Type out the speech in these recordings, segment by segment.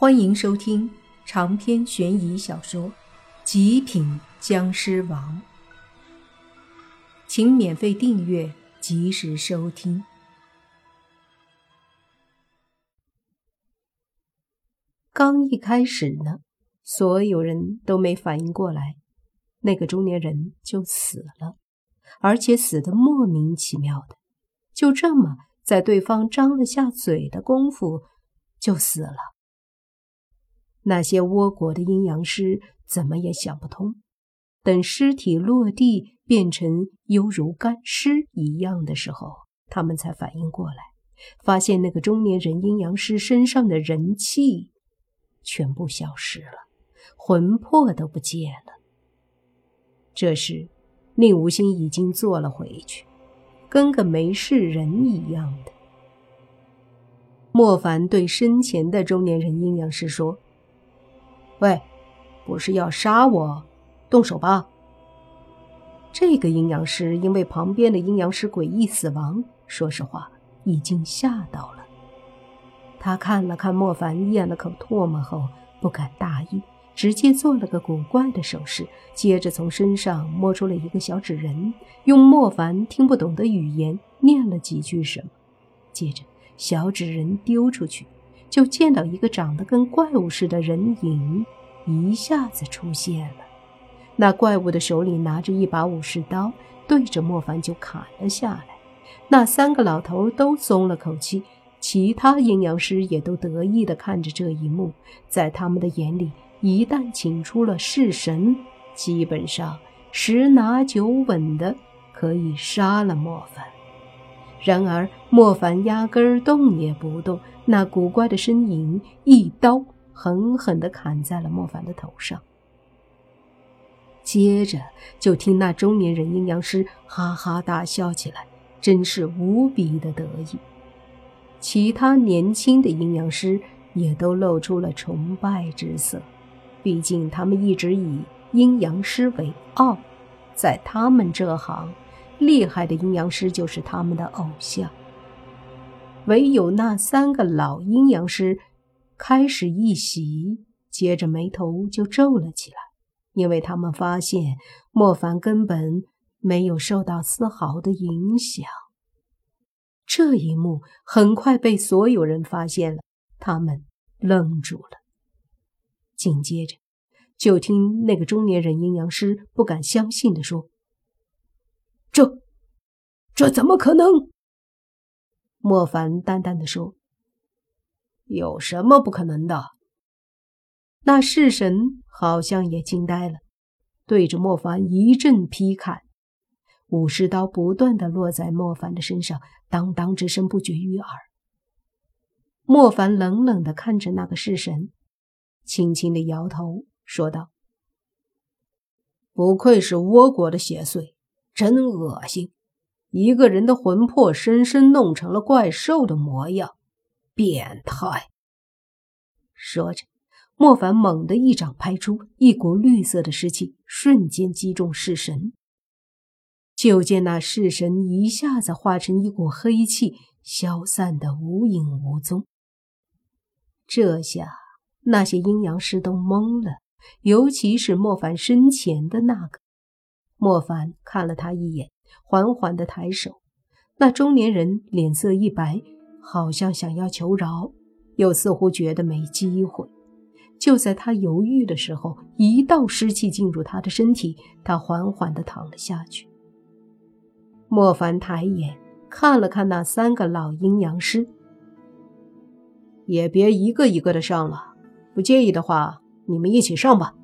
欢迎收听长篇悬疑小说《极品僵尸王》，请免费订阅，及时收听。刚一开始呢，所有人都没反应过来，那个中年人就死了，而且死的莫名其妙的，就这么在对方张了下嘴的功夫就死了。那些倭国的阴阳师怎么也想不通，等尸体落地变成犹如干尸一样的时候，他们才反应过来，发现那个中年人阴阳师身上的人气全部消失了，魂魄都不见了。这时，宁无心已经坐了回去，跟个没事人一样的。莫凡对身前的中年人阴阳师说。喂，不是要杀我，动手吧！这个阴阳师因为旁边的阴阳师诡异死亡，说实话已经吓到了。他看了看莫凡，咽了口唾沫后不敢大意，直接做了个古怪的手势，接着从身上摸出了一个小纸人，用莫凡听不懂的语言念了几句什么，接着小纸人丢出去。就见到一个长得跟怪物似的人影，一下子出现了。那怪物的手里拿着一把武士刀，对着莫凡就砍了下来。那三个老头都松了口气，其他阴阳师也都得意地看着这一幕。在他们的眼里，一旦请出了式神，基本上十拿九稳的可以杀了莫凡。然而莫凡压根儿动也不动。那古怪的身影一刀狠狠地砍在了莫凡的头上，接着就听那中年人阴阳师哈哈大笑起来，真是无比的得意。其他年轻的阴阳师也都露出了崇拜之色，毕竟他们一直以阴阳师为傲，在他们这行，厉害的阴阳师就是他们的偶像。唯有那三个老阴阳师开始一喜，接着眉头就皱了起来，因为他们发现莫凡根本没有受到丝毫的影响。这一幕很快被所有人发现了，他们愣住了。紧接着，就听那个中年人阴阳师不敢相信地说：“这，这怎么可能？”莫凡淡淡的说：“有什么不可能的？”那式神好像也惊呆了，对着莫凡一阵劈砍，武士刀不断的落在莫凡的身上，当当之声不绝于耳。莫凡冷冷的看着那个式神，轻轻的摇头，说道：“不愧是倭国的邪祟，真恶心。”一个人的魂魄深深弄成了怪兽的模样，变态。说着，莫凡猛地一掌拍出，一股绿色的尸气瞬间击中弑神。就见那弑神一下子化成一股黑气，消散的无影无踪。这下那些阴阳师都懵了，尤其是莫凡身前的那个。莫凡看了他一眼。缓缓的抬手，那中年人脸色一白，好像想要求饶，又似乎觉得没机会。就在他犹豫的时候，一道湿气进入他的身体，他缓缓的躺了下去。莫凡抬眼看了看那三个老阴阳师，也别一个一个的上了，不介意的话，你们一起上吧。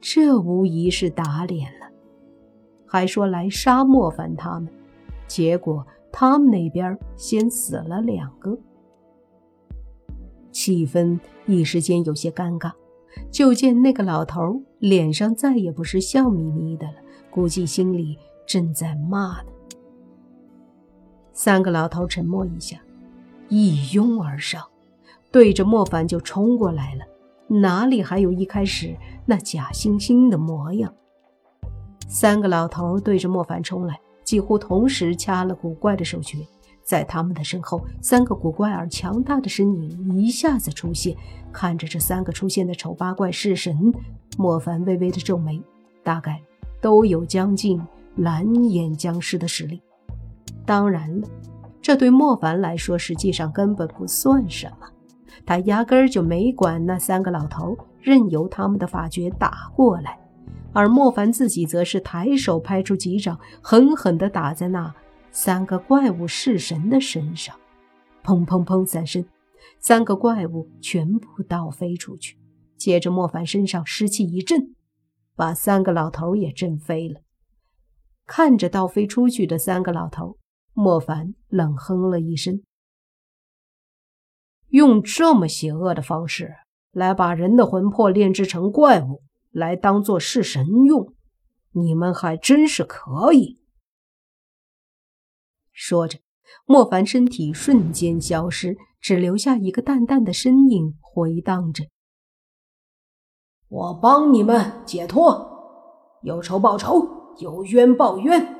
这无疑是打脸了。还说来杀莫凡他们，结果他们那边先死了两个，气氛一时间有些尴尬。就见那个老头脸上再也不是笑眯眯的了，估计心里正在骂呢。三个老头沉默一下，一拥而上，对着莫凡就冲过来了，哪里还有一开始那假惺惺的模样？三个老头对着莫凡冲来，几乎同时掐了古怪的手诀，在他们的身后，三个古怪而强大的身影一下子出现。看着这三个出现的丑八怪式神，莫凡微微的皱眉，大概都有将近蓝眼僵尸的实力。当然了，这对莫凡来说实际上根本不算什么，他压根儿就没管那三个老头，任由他们的法诀打过来。而莫凡自己则是抬手拍出几掌，狠狠地打在那三个怪物式神的身上，砰砰砰三声，三个怪物全部倒飞出去。接着，莫凡身上湿气一震，把三个老头也震飞了。看着倒飞出去的三个老头，莫凡冷哼了一声：“用这么邪恶的方式来把人的魂魄炼制成怪物。”来当做是神用，你们还真是可以。说着，莫凡身体瞬间消失，只留下一个淡淡的身影回荡着：“我帮你们解脱，有仇报仇，有冤报冤。”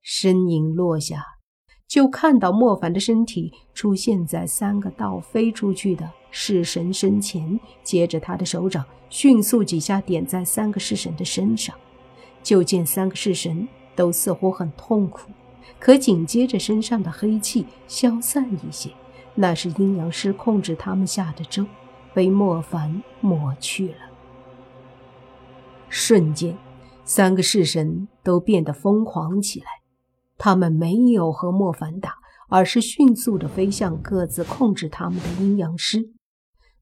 身影落下，就看到莫凡的身体出现在三个倒飞出去的式神身前，接着他的手掌。迅速几下点在三个式神的身上，就见三个式神都似乎很痛苦，可紧接着身上的黑气消散一些，那是阴阳师控制他们下的咒，被莫凡抹去了。瞬间，三个式神都变得疯狂起来，他们没有和莫凡打，而是迅速的飞向各自控制他们的阴阳师。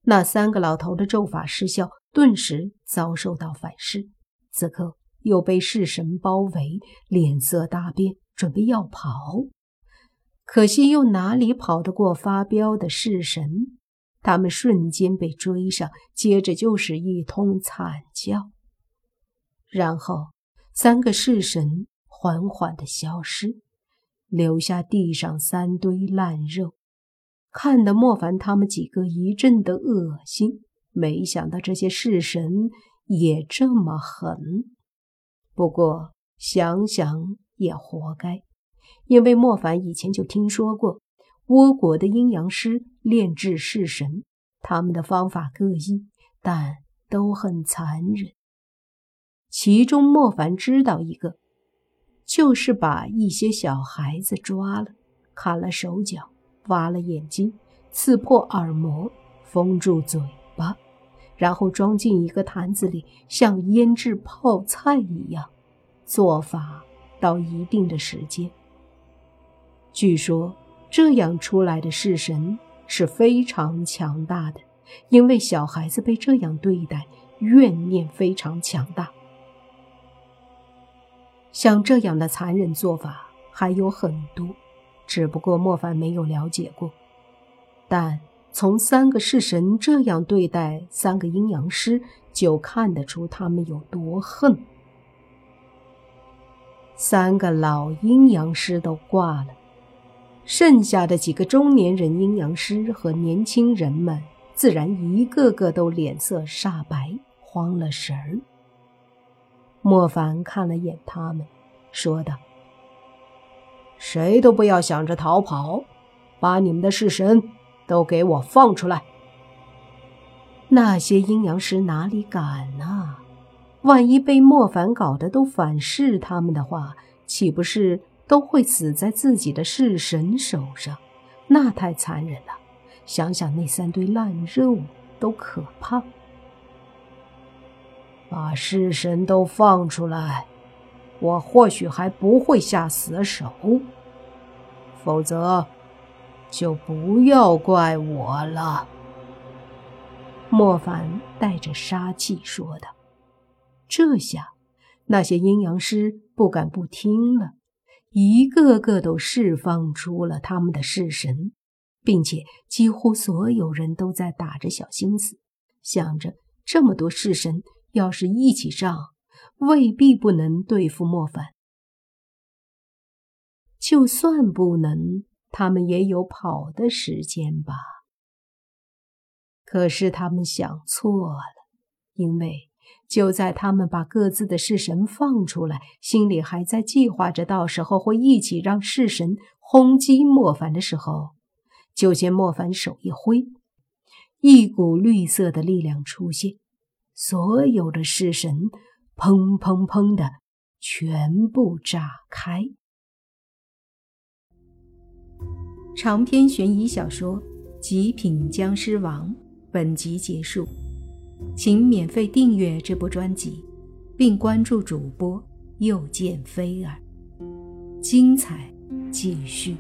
那三个老头的咒法失效。顿时遭受到反噬，此刻又被式神包围，脸色大变，准备要跑。可惜又哪里跑得过发飙的式神？他们瞬间被追上，接着就是一通惨叫。然后三个式神缓缓的消失，留下地上三堆烂肉，看得莫凡他们几个一阵的恶心。没想到这些式神也这么狠，不过想想也活该，因为莫凡以前就听说过倭国的阴阳师炼制式神，他们的方法各异，但都很残忍。其中莫凡知道一个，就是把一些小孩子抓了，砍了手脚，挖了眼睛，刺破耳膜，封住嘴巴。然后装进一个坛子里，像腌制泡菜一样，做法到一定的时间。据说这样出来的式神是非常强大的，因为小孩子被这样对待，怨念非常强大。像这样的残忍做法还有很多，只不过莫凡没有了解过，但。从三个式神这样对待三个阴阳师，就看得出他们有多恨。三个老阴阳师都挂了，剩下的几个中年人阴阳师和年轻人们，自然一个个都脸色煞白，慌了神儿。莫凡看了眼他们，说道：“谁都不要想着逃跑，把你们的式神。”都给我放出来！那些阴阳师哪里敢呢？万一被莫凡搞得都反噬他们的话，岂不是都会死在自己的式神手上？那太残忍了！想想那三堆烂肉都可怕。把式神都放出来，我或许还不会下死手，否则……就不要怪我了。”莫凡带着杀气说道。这下，那些阴阳师不敢不听了，一个个都释放出了他们的式神，并且几乎所有人都在打着小心思，想着这么多式神要是一起上，未必不能对付莫凡。就算不能。他们也有跑的时间吧？可是他们想错了，因为就在他们把各自的式神放出来，心里还在计划着到时候会一起让式神轰击莫凡的时候，就见莫凡手一挥，一股绿色的力量出现，所有的式神砰砰砰的全部炸开。长篇悬疑小说《极品僵尸王》本集结束，请免费订阅这部专辑，并关注主播又见菲儿，精彩。继续。